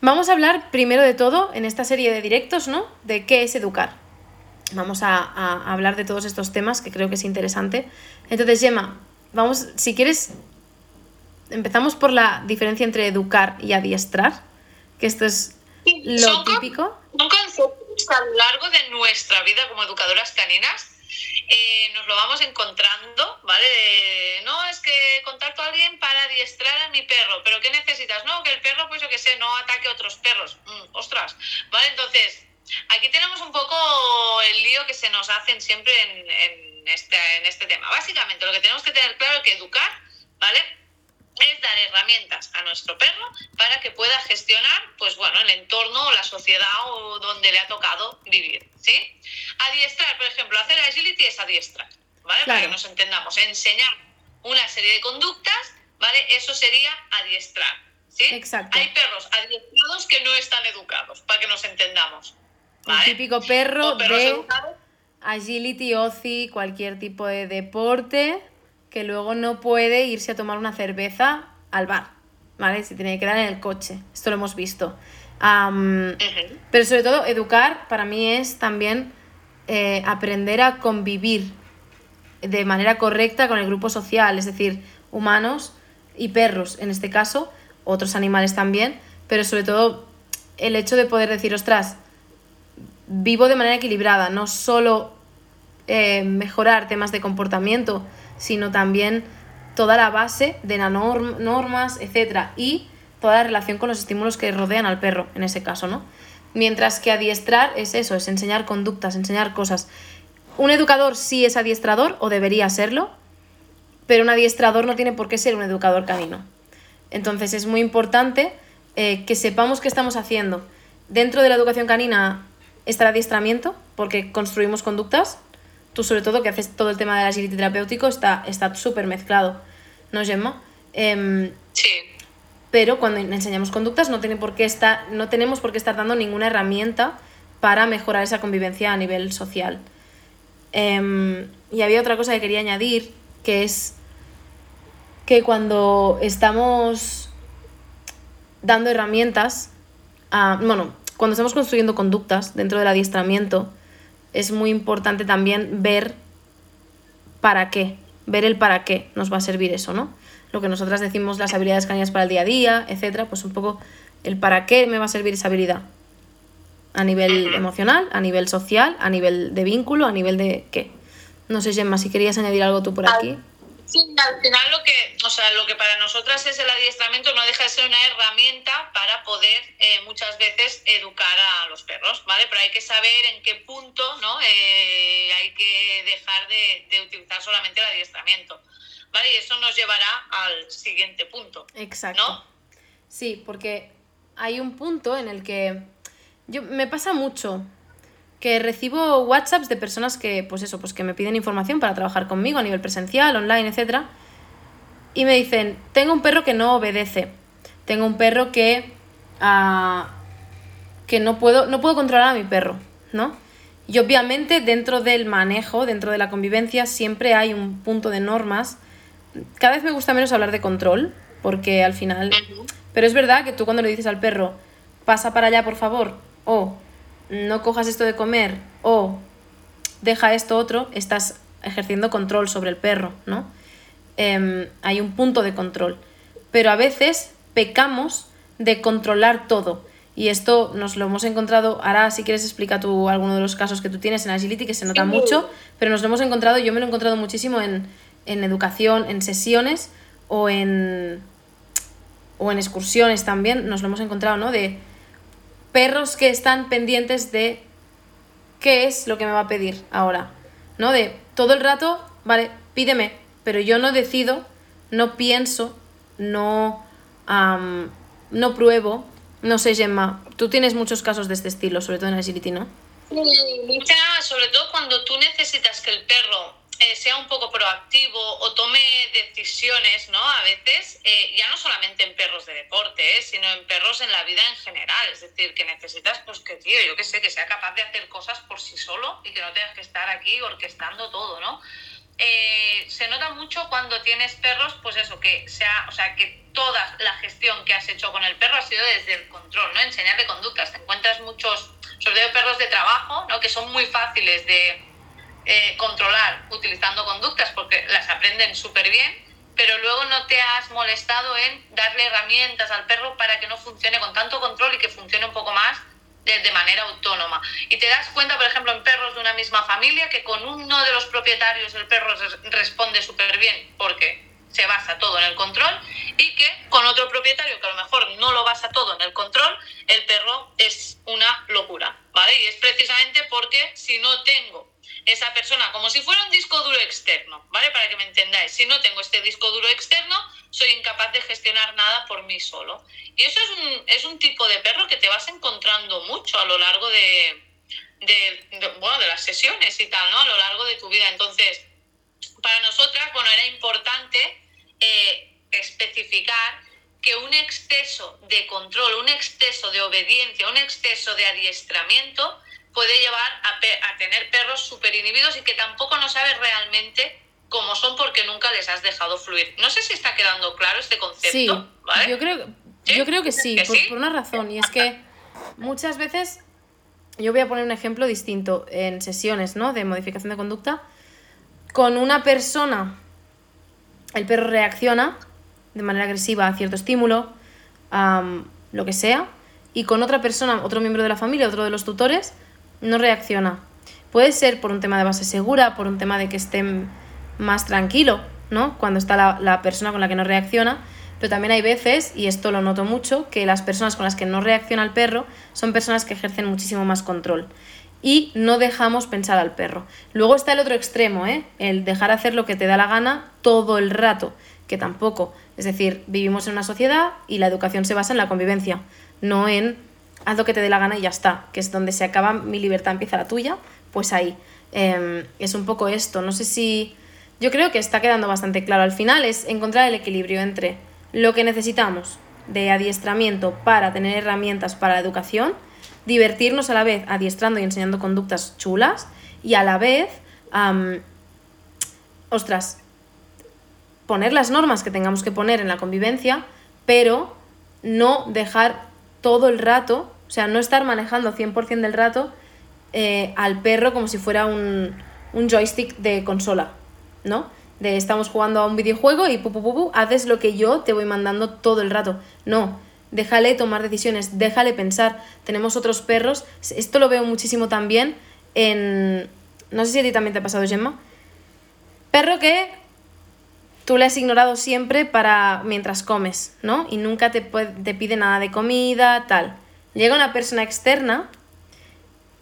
Vamos a hablar primero de todo en esta serie de directos, ¿no? De qué es educar. Vamos a, a hablar de todos estos temas que creo que es interesante. Entonces, Gemma, vamos, si quieres, empezamos por la diferencia entre educar y adiestrar, que esto es lo típico. Son conceptos a lo largo de nuestra vida como educadoras caninas eh, nos lo vamos encontrando, ¿vale? no, es que contacto a alguien para adiestrar a mi perro, pero ¿qué necesitas? No, que el perro, pues yo que sé, no ataque a otros perros. Mm, ostras, ¿vale? Entonces, aquí tenemos un poco el lío que se nos hacen siempre en, este, en este tema. Básicamente, lo que tenemos que tener claro es que educar, ¿vale? Es dar herramientas a nuestro perro para que pueda gestionar, pues bueno, el entorno o la sociedad o donde le ha tocado vivir, ¿sí? Adiestrar, por ejemplo, hacer agility es adiestrar, ¿vale? Para que nos entendamos, enseñar una serie de conductas, ¿vale? Eso sería adiestrar, ¿sí? Exacto. Hay perros adiestrados que no están educados, para que nos entendamos. El típico perro de agility, OCI, cualquier tipo de deporte que luego no puede irse a tomar una cerveza al bar, ¿vale? Se tiene que quedar en el coche. Esto lo hemos visto. Pero sobre todo, educar para mí es también eh, aprender a convivir de manera correcta con el grupo social, es decir, humanos y perros en este caso, otros animales también, pero sobre todo el hecho de poder decir, ostras, vivo de manera equilibrada, no solo eh, mejorar temas de comportamiento, sino también toda la base de las normas, etcétera, y toda la relación con los estímulos que rodean al perro, en ese caso, ¿no? Mientras que adiestrar es eso, es enseñar conductas, enseñar cosas. Un educador sí es adiestrador, o debería serlo, pero un adiestrador no tiene por qué ser un educador canino. Entonces es muy importante eh, que sepamos qué estamos haciendo. Dentro de la educación canina está el adiestramiento, porque construimos conductas, tú sobre todo que haces todo el tema del agility terapéutico, está súper mezclado, ¿no, Gemma? Em, sí. Pero cuando enseñamos conductas no, tiene por qué estar, no tenemos por qué estar dando ninguna herramienta para mejorar esa convivencia a nivel social. Em, y había otra cosa que quería añadir, que es que cuando estamos dando herramientas, bueno, cuando estamos construyendo conductas dentro del adiestramiento, es muy importante también ver para qué, ver el para qué nos va a servir eso, ¿no? Lo que nosotras decimos las habilidades caninas para el día a día, etcétera, pues un poco el para qué me va a servir esa habilidad. A nivel emocional, a nivel social, a nivel de vínculo, a nivel de qué. No sé, Gemma, si querías añadir algo tú por aquí. Sí, al final lo que, o sea, lo que para nosotras es el adiestramiento no deja de ser una herramienta para poder eh, muchas veces educar a los perros, ¿vale? Pero hay que saber en qué punto, ¿no? Eh, hay que dejar de, de, utilizar solamente el adiestramiento, ¿vale? Y eso nos llevará al siguiente punto. Exacto. ¿no? Sí, porque hay un punto en el que yo me pasa mucho que recibo WhatsApps de personas que, pues eso, pues que me piden información para trabajar conmigo a nivel presencial, online, etc. Y me dicen, tengo un perro que no obedece, tengo un perro que, ah, que no, puedo, no puedo controlar a mi perro, ¿no? Y obviamente dentro del manejo, dentro de la convivencia, siempre hay un punto de normas. Cada vez me gusta menos hablar de control, porque al final... Pero es verdad que tú cuando le dices al perro, pasa para allá por favor, o no cojas esto de comer o deja esto otro, estás ejerciendo control sobre el perro, ¿no? Em, hay un punto de control. Pero a veces pecamos de controlar todo. Y esto nos lo hemos encontrado, ahora si quieres explica tú alguno de los casos que tú tienes en Agility, que se nota mucho, pero nos lo hemos encontrado, yo me lo he encontrado muchísimo en, en educación, en sesiones o en, o en excursiones también, nos lo hemos encontrado, ¿no? De perros que están pendientes de qué es lo que me va a pedir ahora, ¿no? De todo el rato, vale, pídeme, pero yo no decido, no pienso, no, no pruebo. No sé, Gemma, tú tienes muchos casos de este estilo, sobre todo en Agility, ¿no? Mucha, sobre todo cuando tú necesitas que el perro eh, sea un poco proactivo o tome decisiones, ¿no? A veces, eh, ya no solamente en perros de deporte, ¿eh? sino en perros en la vida en general. Es decir, que necesitas, pues que, tío, yo qué sé, que sea capaz de hacer cosas por sí solo y que no tengas que estar aquí orquestando todo, ¿no? eh, se nota mucho cuando tienes perros, pues eso, que sea, o sea, que toda la gestión que has hecho con el perro ha sido desde el control, ¿no? Enseñarle conductas. Te encuentras muchos, sobre todo perros de trabajo, ¿no? Que son muy fáciles de eh, controlar utilizando conductas porque las aprenden súper bien, pero luego no te has molestado en darle herramientas al perro para que no funcione con tanto control y que funcione un poco más de, manera autónoma. Y te das cuenta, por ejemplo, en perros de una misma familia, que con uno de los propietarios el perro responde súper bien porque se basa todo en el control y que con otro propietario que a lo mejor no lo basa todo en el control, el perro es una locura, ¿vale? Y es precisamente porque si no tengo esa persona como si fuera un disco duro externo, ¿vale? Para que me entendáis, si no tengo este disco duro externo, soy incapaz de gestionar nada por mí solo. Y eso es un, es un tipo de perro que te vas encontrando mucho a lo largo de, de, bueno, de las sesiones y tal, ¿no? A lo largo de tu vida. Entonces, para nosotras, bueno, era importante eh, especificar que un exceso de control, un exceso de obediencia, un exceso de adiestramiento puede llevar a, a tener perros súper inhibidos y que tampoco no sabes realmente como son porque nunca les has dejado fluir. No sé si está quedando claro este concepto. Sí, yo, creo, yo creo que sí, por, una razón, y es que muchas veces, yo voy a poner un ejemplo distinto en sesiones ¿no? de modificación de conducta, con una persona el perro reacciona de manera agresiva a cierto estímulo, lo que sea, y con otra persona, otro miembro de la familia, otro de los tutores, no reacciona. Puede ser por un tema de base segura, por un tema de que estén más tranquilo, ¿no? Cuando está la, persona con la que no reacciona. Pero también hay veces, y esto lo noto mucho, que las personas con las que no reacciona el perro son personas que ejercen muchísimo más control. Y no dejamos pensar al perro. Luego está el otro extremo, ¿eh? El dejar hacer lo que te da la gana todo el rato, que tampoco. Es decir, vivimos en una sociedad y la educación se basa en la convivencia, no en haz lo que te dé la gana y ya está, que es donde se acaba mi libertad, empieza la tuya, pues ahí. Em, es un poco esto. No sé si yo creo que está quedando bastante claro al final, es encontrar el equilibrio entre lo que necesitamos de adiestramiento para tener herramientas para la educación, divertirnos a la vez adiestrando y enseñando conductas chulas y a la vez, ostras, poner las normas que tengamos que poner en la convivencia, pero no dejar todo el rato, o sea, no estar manejando 100% del rato eh, al perro como si fuera un, un joystick de consola. ¿no? De estamos jugando a un videojuego y pu, haces lo que yo te voy mandando todo el rato. No, déjale tomar decisiones, déjale pensar. Tenemos otros perros, esto lo veo muchísimo también en... No sé si a ti también te ha pasado, Gemma. Perro que tú le has ignorado siempre para mientras comes, ¿no? Y nunca te pide nada de comida, tal. Llega una persona externa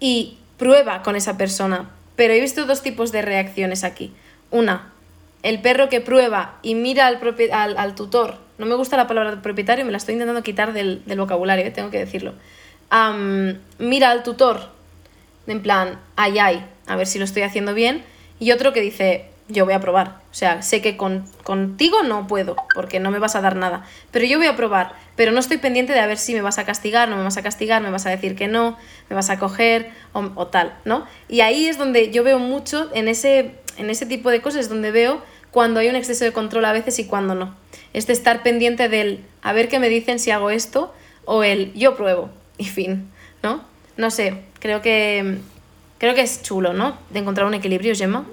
y prueba con esa persona. Pero he visto dos tipos de reacciones aquí. Una, el perro que prueba y mira al, al, tutor. No me gusta la palabra propietario, me la estoy intentando quitar del, vocabulario, eh, tengo que decirlo. mira al tutor, en plan, ay, ay, a ver si lo estoy haciendo bien. Y otro que dice, yo voy a probar. O sea, sé que con, contigo no puedo, porque no me vas a dar nada. Pero yo voy a probar. Pero no estoy pendiente de a ver si me vas a castigar, no me vas a castigar, me vas a decir que no, me vas a coger o, tal, ¿no? Y ahí es donde yo veo mucho en ese en ese tipo de cosas donde veo cuando hay un exceso de control a veces y cuando no. Este estar pendiente del a ver qué me dicen si hago esto o el yo pruebo y fin, ¿no? No sé, creo que creo que es chulo, ¿no? De encontrar un equilibrio, Gemma.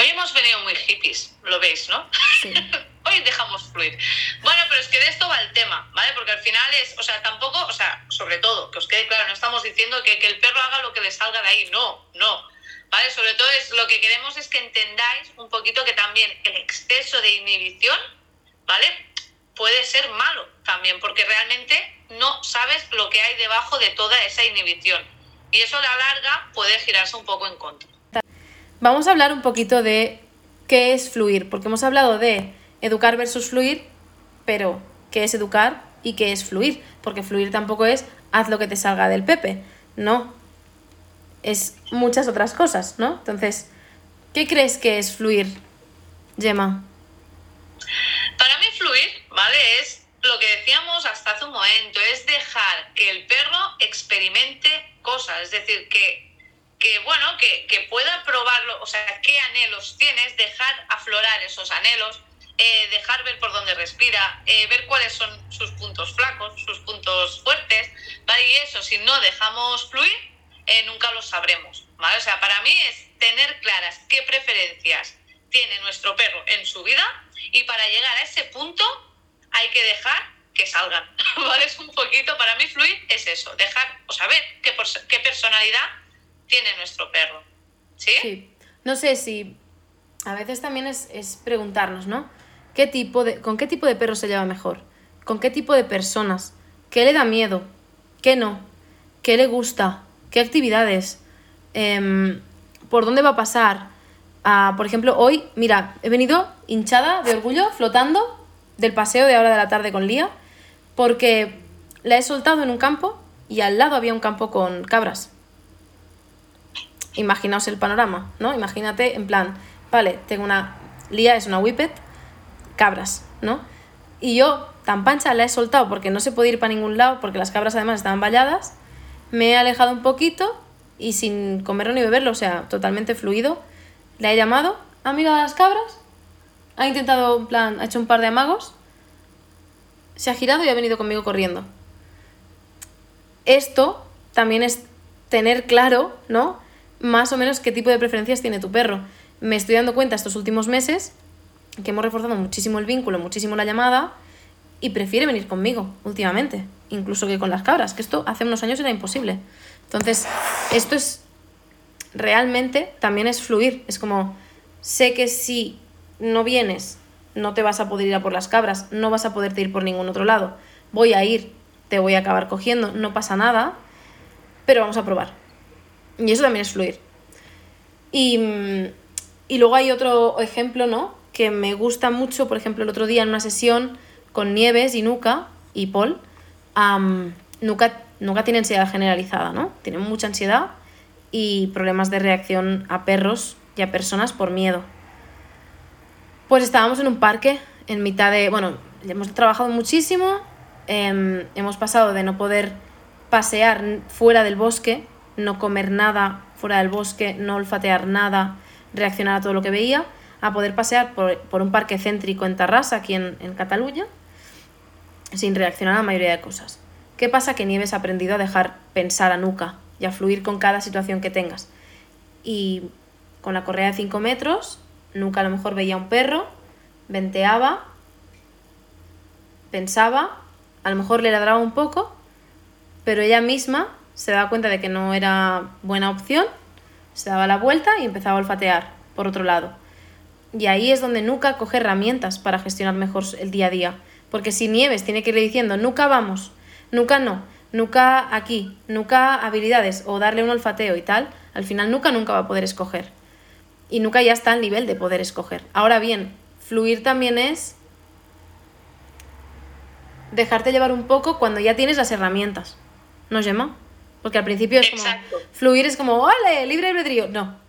Hoy hemos venido muy hippies, lo veis, ¿no? Sí. Hoy dejamos fluir. Bueno, pero es que de esto va el tema, ¿vale? Porque al final es, o sea, tampoco, o sea, sobre todo, que os quede claro, no estamos diciendo que, que el perro haga lo que le salga de ahí, no, no ¿vale? Sobre todo es, lo que queremos es que entendáis un poquito que también el exceso de inhibición, ¿vale? Puede ser malo también, porque realmente no sabes lo que hay debajo de toda esa inhibición. Y eso a la larga puede girarse un poco en contra. Vamos a hablar un poquito de qué es fluir, porque hemos hablado de educar versus fluir, pero ¿qué es educar y qué es fluir? Porque fluir tampoco es haz lo que te salga del pepe. No, es muchas otras cosas, ¿no? Entonces, ¿qué crees que es fluir, Gemma? Para mí fluir, ¿vale? Es lo que decíamos hasta hace un momento, es dejar que el perro experimente cosas, es decir, que que bueno, que, que pueda probarlo, o sea, qué anhelos tienes, dejar aflorar esos anhelos, eh, dejar ver por dónde respira, eh, ver cuáles son sus puntos flacos, sus puntos fuertes, ¿vale? Y eso, si no dejamos fluir, eh, nunca lo sabremos, ¿vale? O sea, para mí es tener claras qué preferencias tiene nuestro perro en su vida y para llegar a ese punto hay que dejar que salgan, ¿vale? Es un poquito, para mí fluir es eso, dejar o saber qué, qué personalidad tiene nuestro perro. ¿Sí? Sí. No sé si a veces también es, preguntarnos, ¿no? ¿Qué tipo de, ¿Con qué tipo de perro se lleva mejor? ¿Con qué tipo de personas? ¿Qué le da miedo? ¿Qué no? ¿Qué le gusta? ¿Qué actividades? Em, ¿Por dónde va a pasar? Ah, por ejemplo, hoy, mira, he venido hinchada de orgullo, flotando del paseo de ahora de la tarde con Lía, porque la he soltado en un campo y al lado había un campo con cabras imaginaos el panorama, ¿no? Imagínate en plan, vale, tengo una, Lía es una whippet, cabras, ¿no? Y yo, tan pancha, la he soltado porque no se puede ir para ningún lado, porque las cabras además estaban valladas, me he alejado un poquito y sin comerlo ni beberlo, o sea, totalmente fluido, la he llamado, amiga de las cabras, ha intentado, en plan, ha hecho un par de amagos, se ha girado y ha venido conmigo corriendo. Esto también es tener claro, ¿no? Más o menos qué tipo de preferencias tiene tu perro. Me estoy dando cuenta estos últimos meses que hemos reforzado muchísimo el vínculo, muchísimo la llamada y prefiere venir conmigo últimamente, incluso que con las cabras, que esto hace unos años era imposible. Entonces, esto es realmente también es fluir, es como sé que si no vienes, no te vas a poder ir a por las cabras, no vas a poderte ir por ningún otro lado. Voy a ir, te voy a acabar cogiendo, no pasa nada, pero vamos a probar. Y eso también es fluir. Y, luego hay otro ejemplo, ¿no? Que me gusta mucho, por ejemplo, el otro día en una sesión con Nieves y Nuka y Paul, Nuka, Nuka tiene ansiedad generalizada, ¿no? Tiene mucha ansiedad y problemas de reacción a perros y a personas por miedo. Pues estábamos en un parque en mitad de, bueno, hemos trabajado muchísimo, em, hemos pasado de no poder pasear fuera del bosque no comer nada fuera del bosque, no olfatear nada, reaccionar a todo lo que veía, a poder pasear por, un parque céntrico en Tarrasa, aquí en, Cataluña, sin reaccionar a la mayoría de cosas. ¿Qué pasa? Que Nieves ha aprendido a dejar pensar a nuca y a fluir con cada situación que tengas. Y con la correa de 5 metros, Nuca a lo mejor veía un perro, venteaba, pensaba, a lo mejor le ladraba un poco, pero ella misma se daba cuenta de que no era buena opción, se daba la vuelta y empezaba a olfatear por otro lado. Y ahí es donde nunca coge herramientas para gestionar mejor el día a día. Porque si Nieves tiene que ir diciendo, nunca vamos, nunca no, nunca aquí, nunca habilidades o darle un olfateo y tal, al final nunca, nunca va a poder escoger. Y nunca ya está al nivel de poder escoger. Ahora bien, fluir también es dejarte llevar un poco cuando ya tienes las herramientas. ¿No, Gemma? Porque al principio es como. Fluir es como, ¡ole! Libre albedrío. No.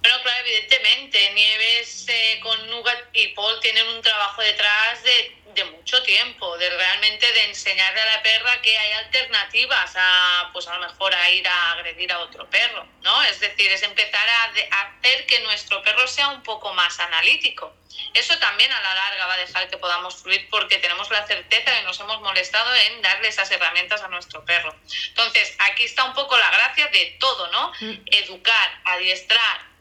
Bueno, claro, evidentemente. Nieves eh, con Nugat y Paul tienen un trabajo detrás de, de, mucho tiempo, de realmente de enseñarle a la perra que hay alternativas a, pues a lo mejor a ir a agredir a otro perro, ¿no? Es decir, es empezar a, a hacer que nuestro perro sea un poco más analítico. Eso también a la larga va a dejar que podamos fluir porque tenemos la certeza de que nos hemos molestado en darle esas herramientas a nuestro perro. Entonces, aquí está un poco la gracia de todo, ¿no? Mm. Educar, adiestrar,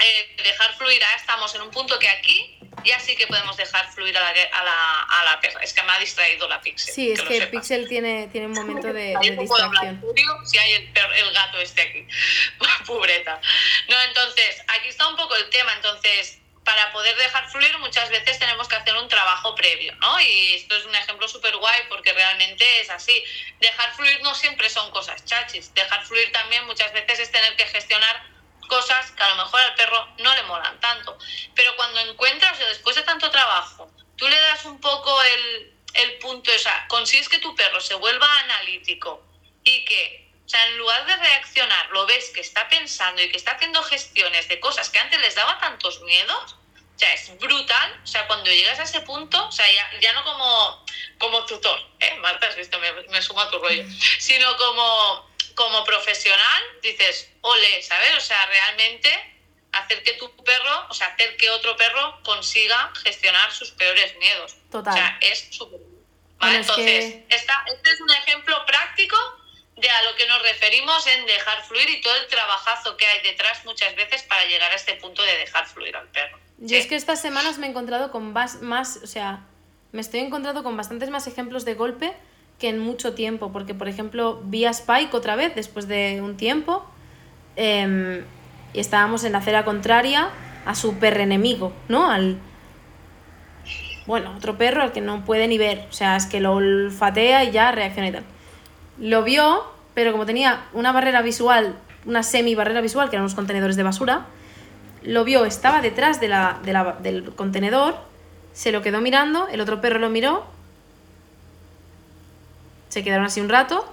eh, dejar fluir. Ahora estamos en un punto que aquí ya sí que podemos dejar fluir a la, a la, a la perra. Es que me ha distraído la Pixel. Sí, es que, el Pixel tiene, tiene un momento de, de distracción. si hay el, el gato este aquí. Pobreta. No, entonces, aquí está un poco el tema. Entonces, para poder dejar fluir muchas veces tenemos que hacer un trabajo previo, ¿no? Y esto es un ejemplo súper guay porque realmente es así. Dejar fluir no siempre son cosas chachis. Dejar fluir también muchas veces es tener que gestionar cosas que a lo mejor al perro no le molan tanto. Pero cuando encuentras, o después de tanto trabajo, tú le das un poco el, el punto, o sea, consigues que tu perro se vuelva analítico y que o sea, en lugar de reaccionar, lo ves que está pensando y que está haciendo gestiones de cosas que antes les daba tantos miedos. O sea, es brutal. O sea, cuando llegas a ese punto, o sea, ya, no como, como tutor, ¿eh? Marta, has visto, me, me sumo a tu rollo, sino como como profesional dices, ole, ¿sabes? O sea, realmente hacer que tu perro, o sea, hacer que otro perro consiga gestionar sus peores miedos. Total. O sea, es súper... ¿vale? Entonces, esta, este es un ejemplo práctico de a lo que nos referimos en dejar fluir y todo el trabajazo que hay detrás muchas veces para llegar a este punto de dejar fluir al perro. Yo es que estas semanas me he encontrado con más, más, o sea, me estoy encontrando con bastantes más ejemplos de golpe en mucho tiempo, porque por ejemplo vi a Spike otra vez después de un tiempo em, y estábamos en la acera contraria a su perro enemigo, ¿no? Al, bueno, otro perro al que no puede ni ver, o sea, es que lo olfatea y ya reacciona y tal. Lo vio, pero como tenía una barrera visual, una semi barrera visual, que eran unos contenedores de basura, lo vio, estaba detrás de la, del contenedor, se lo quedó mirando, el otro perro lo miró, se quedaron así un rato,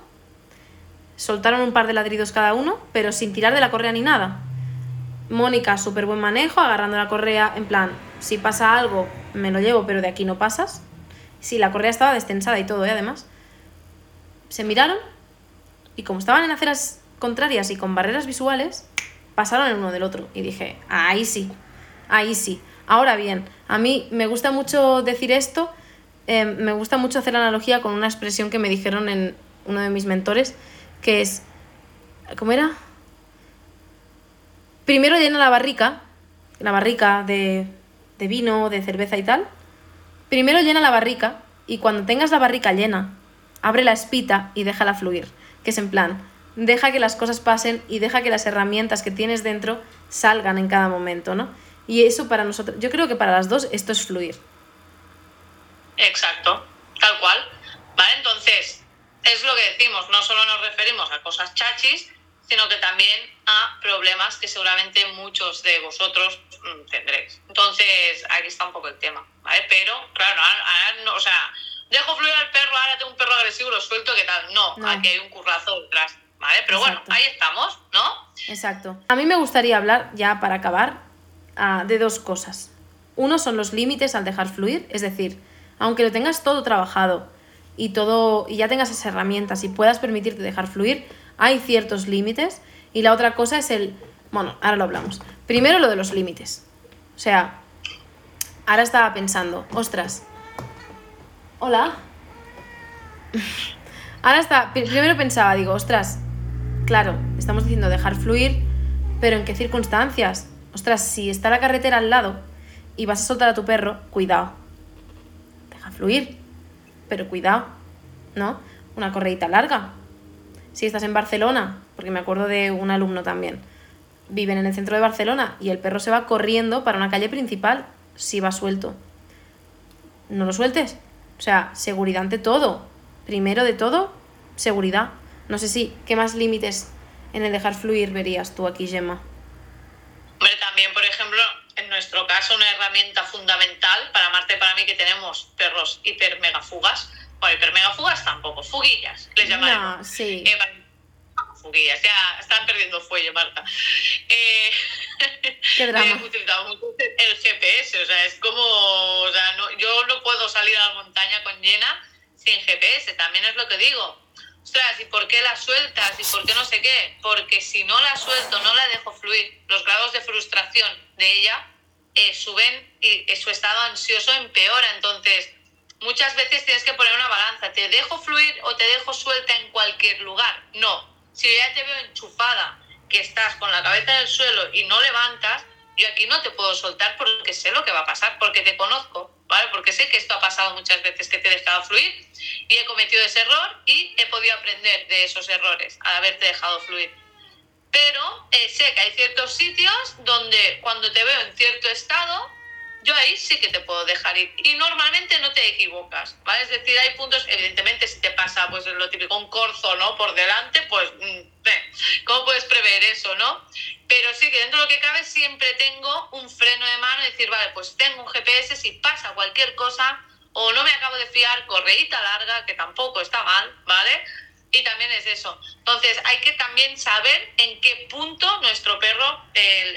soltaron un par de ladridos cada uno, pero sin tirar de la correa ni nada. Mónica, súper buen manejo, agarrando la correa, en plan, si pasa algo, me lo llevo, pero de aquí no pasas. Sí, la correa estaba destensada y todo, ¿eh? además se miraron y como estaban en aceras contrarias y con barreras visuales, pasaron el uno del otro. Y dije, ahí sí, ahí sí. Ahora bien, a mí me gusta mucho decir esto, em, me gusta mucho hacer analogía con una expresión que me dijeron en uno de mis mentores, que es, ¿cómo era? Primero llena la barrica, la barrica de, de vino, de cerveza y tal. Primero llena la barrica y cuando tengas la barrica llena abre la espita y déjala fluir, que es en plan, deja que las cosas pasen y deja que las herramientas que tienes dentro salgan en cada momento, ¿no? Y eso para nosotros, yo creo que para las dos esto es fluir. Exacto, tal cual. ¿Vale? Entonces, es lo que decimos, no solo nos referimos a cosas chachis, sino que también a problemas que seguramente muchos de vosotros mm, tendréis. Entonces, aquí está un poco el tema, ¿vale? Pero, claro, o sea, dejo fluir al perro, ahora tengo un perro agresivo, lo suelto, ¿qué tal? No, aquí hay un currazo detrás, ¿vale? Pero bueno, ahí estamos, ¿no? Exacto. A mí me gustaría hablar, ya para acabar, ah, de dos cosas. Uno son los límites al dejar fluir, es decir, aunque lo tengas todo trabajado y todo y ya tengas esas herramientas y puedas permitirte dejar fluir, hay ciertos límites y la otra cosa es el, bueno, ahora lo hablamos. Primero lo de los límites. O sea, ahora estaba pensando, ostras, Hola. Ahora está, primero pensaba, digo, ostras, claro, estamos diciendo dejar fluir, pero ¿en qué circunstancias? Ostras, si está la carretera al lado y vas a soltar a tu perro, cuidado. Fluir, pero cuidado, ¿no? Una correita larga. Si estás en Barcelona, porque me acuerdo de un alumno también, viven en el centro de Barcelona y el perro se va corriendo para una calle principal si va suelto. No lo sueltes, o sea, seguridad ante todo. Primero de todo, seguridad. No sé si, ¿qué más límites en el dejar fluir verías tú aquí, Gemma? Hombre, también, por ejemplo, en nuestro caso, una herramienta fundamental para Marte para mí que tenemos perros hiper mega fugas. Bueno, hiper mega fugas tampoco, fuguillas, les llamaremos. No, sí. Eh, fuguillas, ya están perdiendo fuelle, Marta. Eh, Qué drama. el GPS, o sea, es como, o sea, no, yo no puedo salir a la montaña con llena sin GPS, también es lo que digo. Ostras, ¿y por qué la sueltas? ¿Y por qué no sé qué? Porque si no la suelto, no la dejo fluir, los grados de frustración de ella eh, suben y su estado ansioso empeora. Entonces, muchas veces tienes que poner una balanza. ¿Te dejo fluir o te dejo suelta en cualquier lugar? No. Si ya te veo enchufada que estás con la cabeza en el suelo y no levantas, yo aquí no te puedo soltar porque sé lo que va a pasar, porque te conozco, ¿vale? Porque sé que esto ha pasado muchas veces que te he dejado fluir y he cometido ese error y he podido aprender de esos errores al haberte dejado fluir. Pero eh, sé que hay ciertos sitios donde cuando te veo en cierto estado, yo ahí sí que te puedo dejar ir. Y normalmente no te equivocas, ¿vale? Es decir, hay puntos, evidentemente, si te pasa, pues lo típico, un corzo, ¿no? Por delante, pues, mm, ¿cómo puedes prever eso, no? Pero sí que dentro de lo que cabe siempre tengo un freno de mano y decir, vale, pues tengo un GPS, si pasa cualquier cosa, o no me acabo de fiar, correíta larga, que tampoco está mal, ¿vale? Y también es eso. Entonces, hay que también saber en qué punto nuestro perro,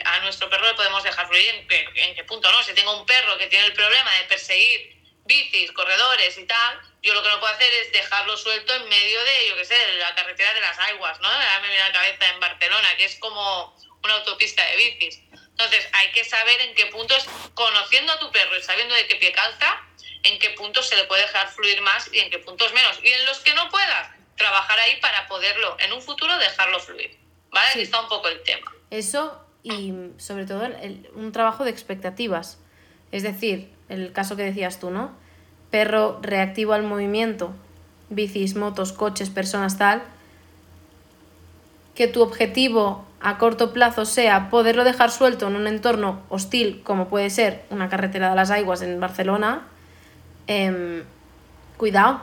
a nuestro perro le podemos dejar fluir, en qué, en qué punto no. Si tengo un perro que tiene el problema de perseguir bicis, corredores y tal, yo lo que no puedo hacer es dejarlo suelto en medio de, yo qué sé, de la carretera de las aguas, ¿no? Me viene la cabeza en Barcelona, que es como una autopista de bicis. Entonces, hay que saber en qué puntos, conociendo a tu perro y sabiendo de qué pie calza, en qué puntos se le puede dejar fluir más y en qué puntos menos. Y en los que no puedas, trabajar ahí para poderlo en un futuro dejarlo fluir. ¿Vale? Aquí está un poco el tema. Eso y sobre todo un trabajo de expectativas. Es decir, el caso que decías tú, ¿no? Perro reactivo al movimiento, bicis, motos, coches, personas, tal. Que tu objetivo a corto plazo sea poderlo dejar suelto en un entorno hostil, como puede ser una carretera de las aguas en Barcelona, em, cuidado,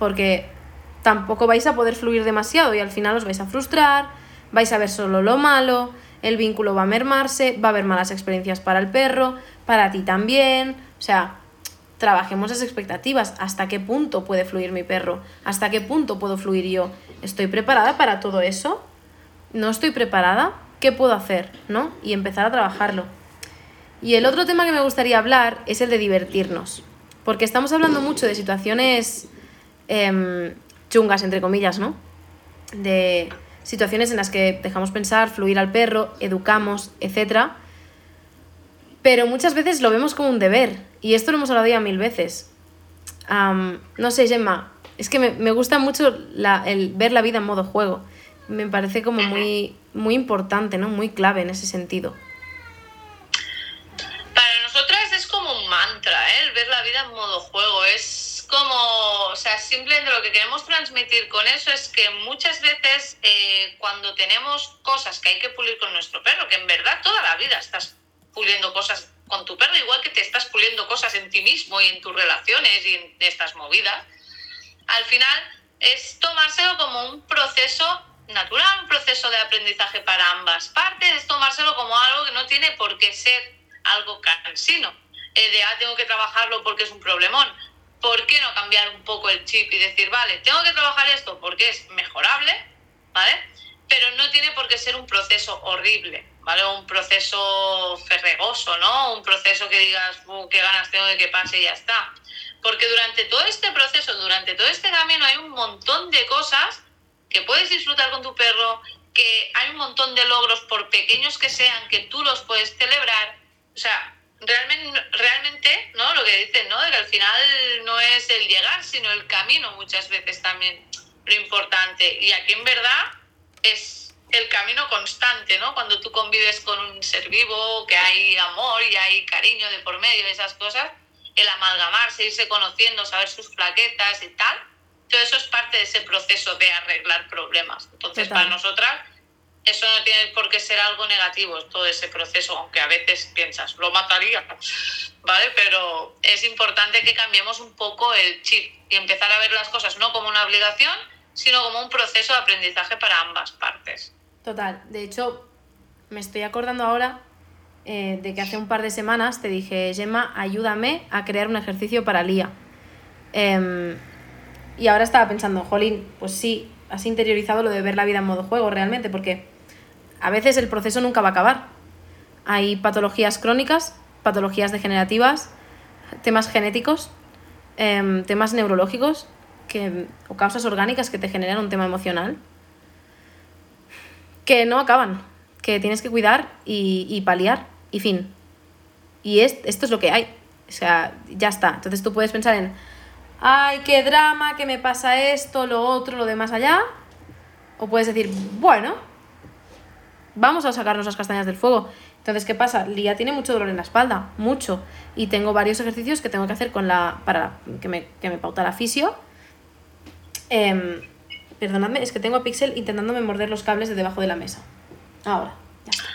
porque tampoco vais a poder fluir demasiado y al final os vais a frustrar, vais a ver solo lo malo, el vínculo va a mermarse, va a haber malas experiencias para el perro, para ti también, o sea, trabajemos las expectativas, hasta qué punto puede fluir mi perro, hasta qué punto puedo fluir yo, ¿estoy preparada para todo eso? ¿No estoy preparada? ¿Qué puedo hacer? ¿No? Y empezar a trabajarlo. Y el otro tema que me gustaría hablar es el de divertirnos, porque estamos hablando mucho de situaciones em, chungas, entre comillas, ¿no? De situaciones en las que dejamos pensar, fluir al perro, educamos, etc. Pero muchas veces lo vemos como un deber, y esto lo hemos hablado ya mil veces. no sé, Gemma, es que me, gusta mucho el ver la vida en modo juego. Me parece como muy, muy importante, ¿no? Muy clave en ese sentido. Para nosotras es como un mantra, ¿eh? El ver la vida en modo juego. Es como, o sea, simplemente lo que queremos transmitir con eso es que muchas veces eh, cuando tenemos cosas que hay que pulir con nuestro perro, que en verdad toda la vida estás puliendo cosas con tu perro, igual que te estás puliendo cosas en ti mismo y en tus relaciones y en estas movidas, al final es tomárselo como un proceso natural, un proceso de aprendizaje para ambas partes, es tomárselo como algo que no tiene por qué ser algo cansino, eh, de, ah, tengo que trabajarlo porque es un problemón ¿por qué no cambiar un poco el chip y decir, vale, tengo que trabajar esto porque es mejorable, ¿vale? Pero no tiene por qué ser un proceso horrible, ¿vale? Un proceso ferregoso, ¿no? Un proceso que digas, qué ganas tengo de que pase y ya está. Porque durante todo este proceso, durante todo este camino hay un montón de cosas que puedes disfrutar con tu perro, que hay un montón de logros, por pequeños que sean, que tú los puedes celebrar. O sea, realmente, realmente, ¿no? Lo que dicen, ¿no? De que al final no es el llegar, sino el camino muchas veces también lo importante. Y aquí en verdad es el camino constante, ¿no? Cuando tú convives con un ser vivo, que hay amor y hay cariño de por medio de esas cosas, el amalgamarse, irse conociendo, saber sus flaquetas y tal, todo eso es parte de ese proceso de arreglar problemas. Entonces, para nosotras eso no tiene por qué ser algo negativo, todo ese proceso, aunque a veces piensas, lo mataría, ¿vale? Pero es importante que cambiemos un poco el chip y empezar a ver las cosas no como una obligación, sino como un proceso de aprendizaje para ambas partes. Total, de hecho, me estoy acordando ahora eh, de que hace un par de semanas te dije, Gemma, ayúdame a crear un ejercicio para Lía. Em, y ahora estaba pensando, Jolín, pues sí, has interiorizado lo de ver la vida en modo juego realmente, porque a veces el proceso nunca va a acabar. Hay patologías crónicas, patologías degenerativas, temas genéticos, em, temas neurológicos que, o causas orgánicas que te generan un tema emocional que no acaban, que tienes que cuidar y, paliar y fin. Y esto es lo que hay. O sea, ya está. Entonces tú puedes pensar en, ay, qué drama, que me pasa esto, lo otro, lo de más allá. O puedes decir, bueno, vamos a sacarnos las castañas del fuego. Entonces, ¿qué pasa? Lía tiene mucho dolor en la espalda, mucho. Y tengo varios ejercicios que tengo que hacer con la, para que me, que me pauta la fisio. Eh, perdonadme, es que tengo a Pixel intentándome morder los cables de debajo de la mesa. Ahora, ya está.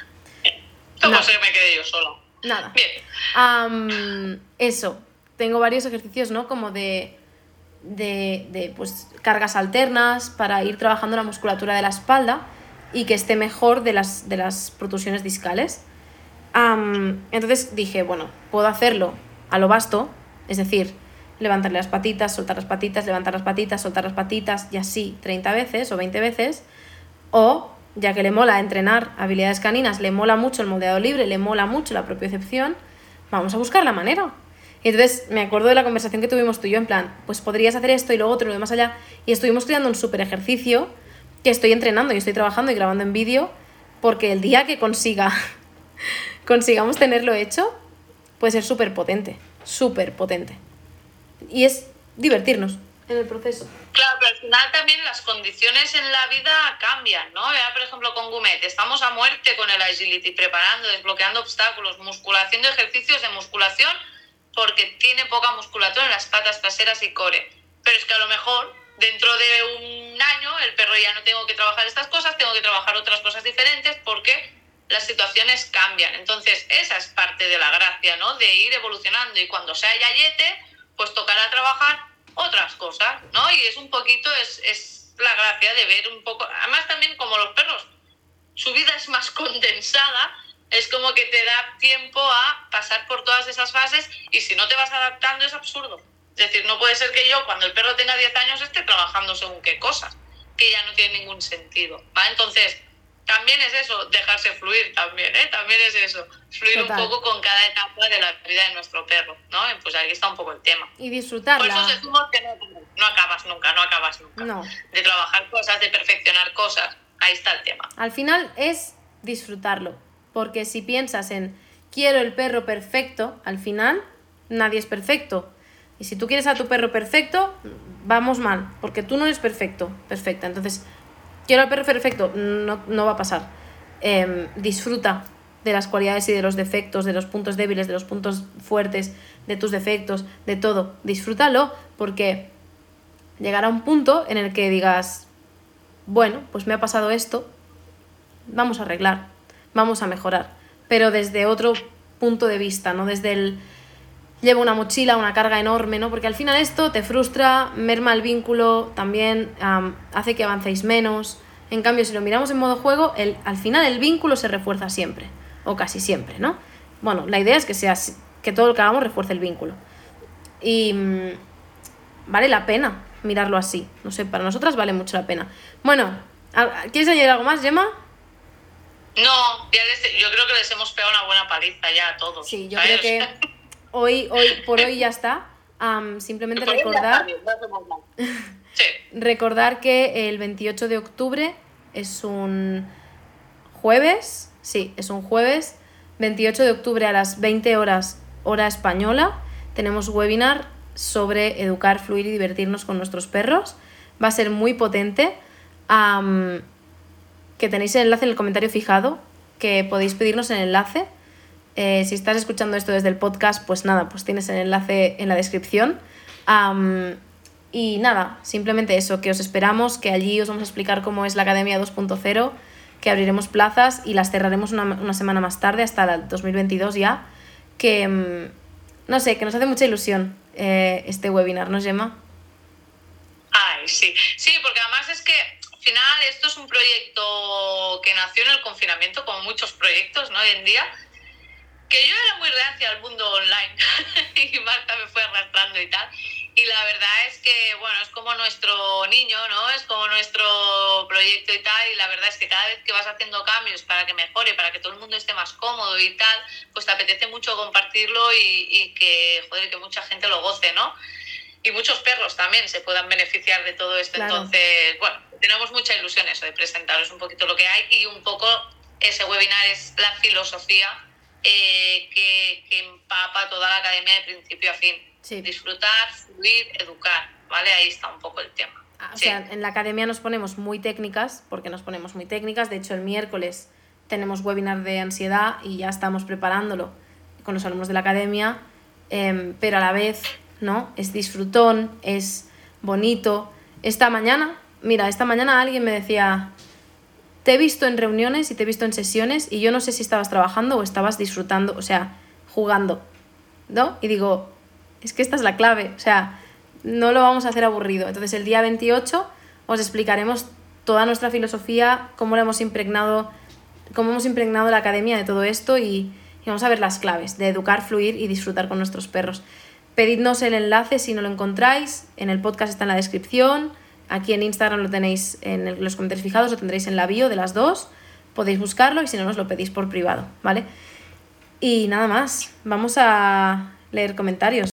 ¿Cómo se me quedé yo solo? Nada. Bien. eso, tengo varios ejercicios, ¿no? Como de, de, de pues, cargas alternas para ir trabajando la musculatura de la espalda y que esté mejor de las, de las protusiones discales. entonces dije, bueno, puedo hacerlo a lo vasto, es decir, levantarle las patitas, soltar las patitas, levantar las patitas, soltar las patitas y así 30 veces o 20 veces. O, ya que le mola entrenar habilidades caninas, le mola mucho el moldeado libre, le mola mucho la propiocepción, vamos a buscar la manera. Y entonces me acuerdo de la conversación que tuvimos tú y yo, en plan, pues podrías hacer esto y lo otro y lo demás allá. Y estuvimos creando un súper ejercicio que estoy entrenando y estoy trabajando y grabando en vídeo, porque el día que consiga, consigamos tenerlo hecho, puede ser súper potente, súper potente. Y es divertirnos en el proceso. Claro, pero al final también las condiciones en la vida cambian, ¿no? por ejemplo, con Gumet, estamos a muerte con el agility, preparando, desbloqueando obstáculos, musculación de ejercicios de musculación, porque tiene poca musculatura en las patas traseras y core. Pero es que a lo mejor dentro de un año el perro ya no tengo que trabajar estas cosas, tengo que trabajar otras cosas diferentes porque las situaciones cambian. Entonces, esa es parte de la gracia, ¿no? De ir evolucionando y cuando sea yayete, pues tocará trabajar otras cosas, ¿no? Y es un poquito, es, es la gracia de ver un poco, además también como los perros, su vida es más condensada, es como que te da tiempo a pasar por todas esas fases y si no te vas adaptando es absurdo. Es decir, no puede ser que yo cuando el perro tenga 10 años esté trabajando según qué cosas, que ya no tiene ningún sentido. ¿vale? Entonces, también es eso, dejarse fluir también, ¿eh? También es eso, fluir un poco con cada etapa de la vida de nuestro perro, ¿no? pues ahí está un poco el tema. Y disfrutarla. Por eso decimos que no, acabas nunca, no acabas nunca. No. De trabajar cosas, de perfeccionar cosas, ahí está el tema. Al final es disfrutarlo, porque si piensas en quiero el perro perfecto, al final nadie es perfecto. Y si tú quieres a tu perro perfecto, vamos mal, porque tú no eres perfecto, perfecta. Entonces, quiero al perro perfecto, no, va a pasar. Em, disfruta de las cualidades y de los defectos, de los puntos débiles, de los puntos fuertes, de tus defectos, de todo. Disfrútalo porque llegará un punto en el que digas, bueno, pues me ha pasado esto, vamos a arreglar, vamos a mejorar, pero desde otro punto de vista, no desde el lleva una mochila, una carga enorme, ¿no? Porque al final esto te frustra, merma el vínculo, también hace que avancéis menos. En cambio, si lo miramos en modo juego, el, al final el vínculo se refuerza siempre, o casi siempre, ¿no? Bueno, la idea es que, sea, que todo lo que hagamos refuerce el vínculo. Y mm, vale la pena mirarlo así. No sé, para nosotras vale mucho la pena. Bueno, ¿quieres añadir algo más, Gemma? No, yo creo que les hemos pegado una buena paliza ya a todos. Sí, yo creo que hoy, hoy, por hoy ya está. simplemente recordar, recordar que el 28 de octubre es un jueves, sí, es un jueves, 28 de octubre a las 20 horas hora española, tenemos webinar sobre educar, fluir y divertirnos con nuestros perros. Va a ser muy potente. que tenéis el enlace en el comentario fijado, que podéis pedirnos el enlace eh, si estás escuchando esto desde el podcast, pues nada, pues tienes el enlace en la descripción. y nada, simplemente eso, que os esperamos, que allí os vamos a explicar cómo es la Academia 2.0, que abriremos plazas y las cerraremos una, semana más tarde, hasta el 2022 ya, que mm, no sé, que nos hace mucha ilusión eh, este webinar, ¿no, Gemma? Ay, sí, sí, porque además es que al final esto es un proyecto que nació en el confinamiento, como muchos proyectos, ¿no? Hoy en día que yo era muy reacia al mundo online y Marta me fue arrastrando y tal. Y la verdad es que, bueno, es como nuestro niño, ¿no? Es como nuestro proyecto y tal. Y la verdad es que cada vez que vas haciendo cambios para que mejore, para que todo el mundo esté más cómodo y tal, pues te apetece mucho compartirlo y, y que, joder, que mucha gente lo goce, ¿no? Y muchos perros también se puedan beneficiar de todo esto. Entonces, bueno, tenemos mucha ilusión eso de presentaros un poquito lo que hay y un poco ese webinar es la filosofía eh, que, empapa toda la academia de principio a fin. Disfrutar, fluir, educar, ¿vale? Ahí está un poco el tema. Ah, o sea, en la academia nos ponemos muy técnicas, porque nos ponemos muy técnicas. De hecho, el miércoles tenemos webinar de ansiedad y ya estamos preparándolo con los alumnos de la academia, em, pero a la vez, ¿no? Es disfrutón, es bonito. Esta mañana, mira, esta mañana alguien me decía, te he visto en reuniones y te he visto en sesiones y yo no sé si estabas trabajando o estabas disfrutando, o sea, jugando, ¿no? Y digo, es que esta es la clave, o sea, no lo vamos a hacer aburrido. Entonces el día 28 os explicaremos toda nuestra filosofía, cómo la hemos impregnado, cómo hemos impregnado la academia de todo esto y, y vamos a ver las claves de educar, fluir y disfrutar con nuestros perros. Pedidnos el enlace si no lo encontráis, en el podcast está en la descripción Aquí en Instagram lo tenéis en los comentarios fijados, lo tendréis en la bio de las dos. Podéis buscarlo y si no, nos lo pedís por privado, ¿vale? Y nada más, vamos a leer comentarios.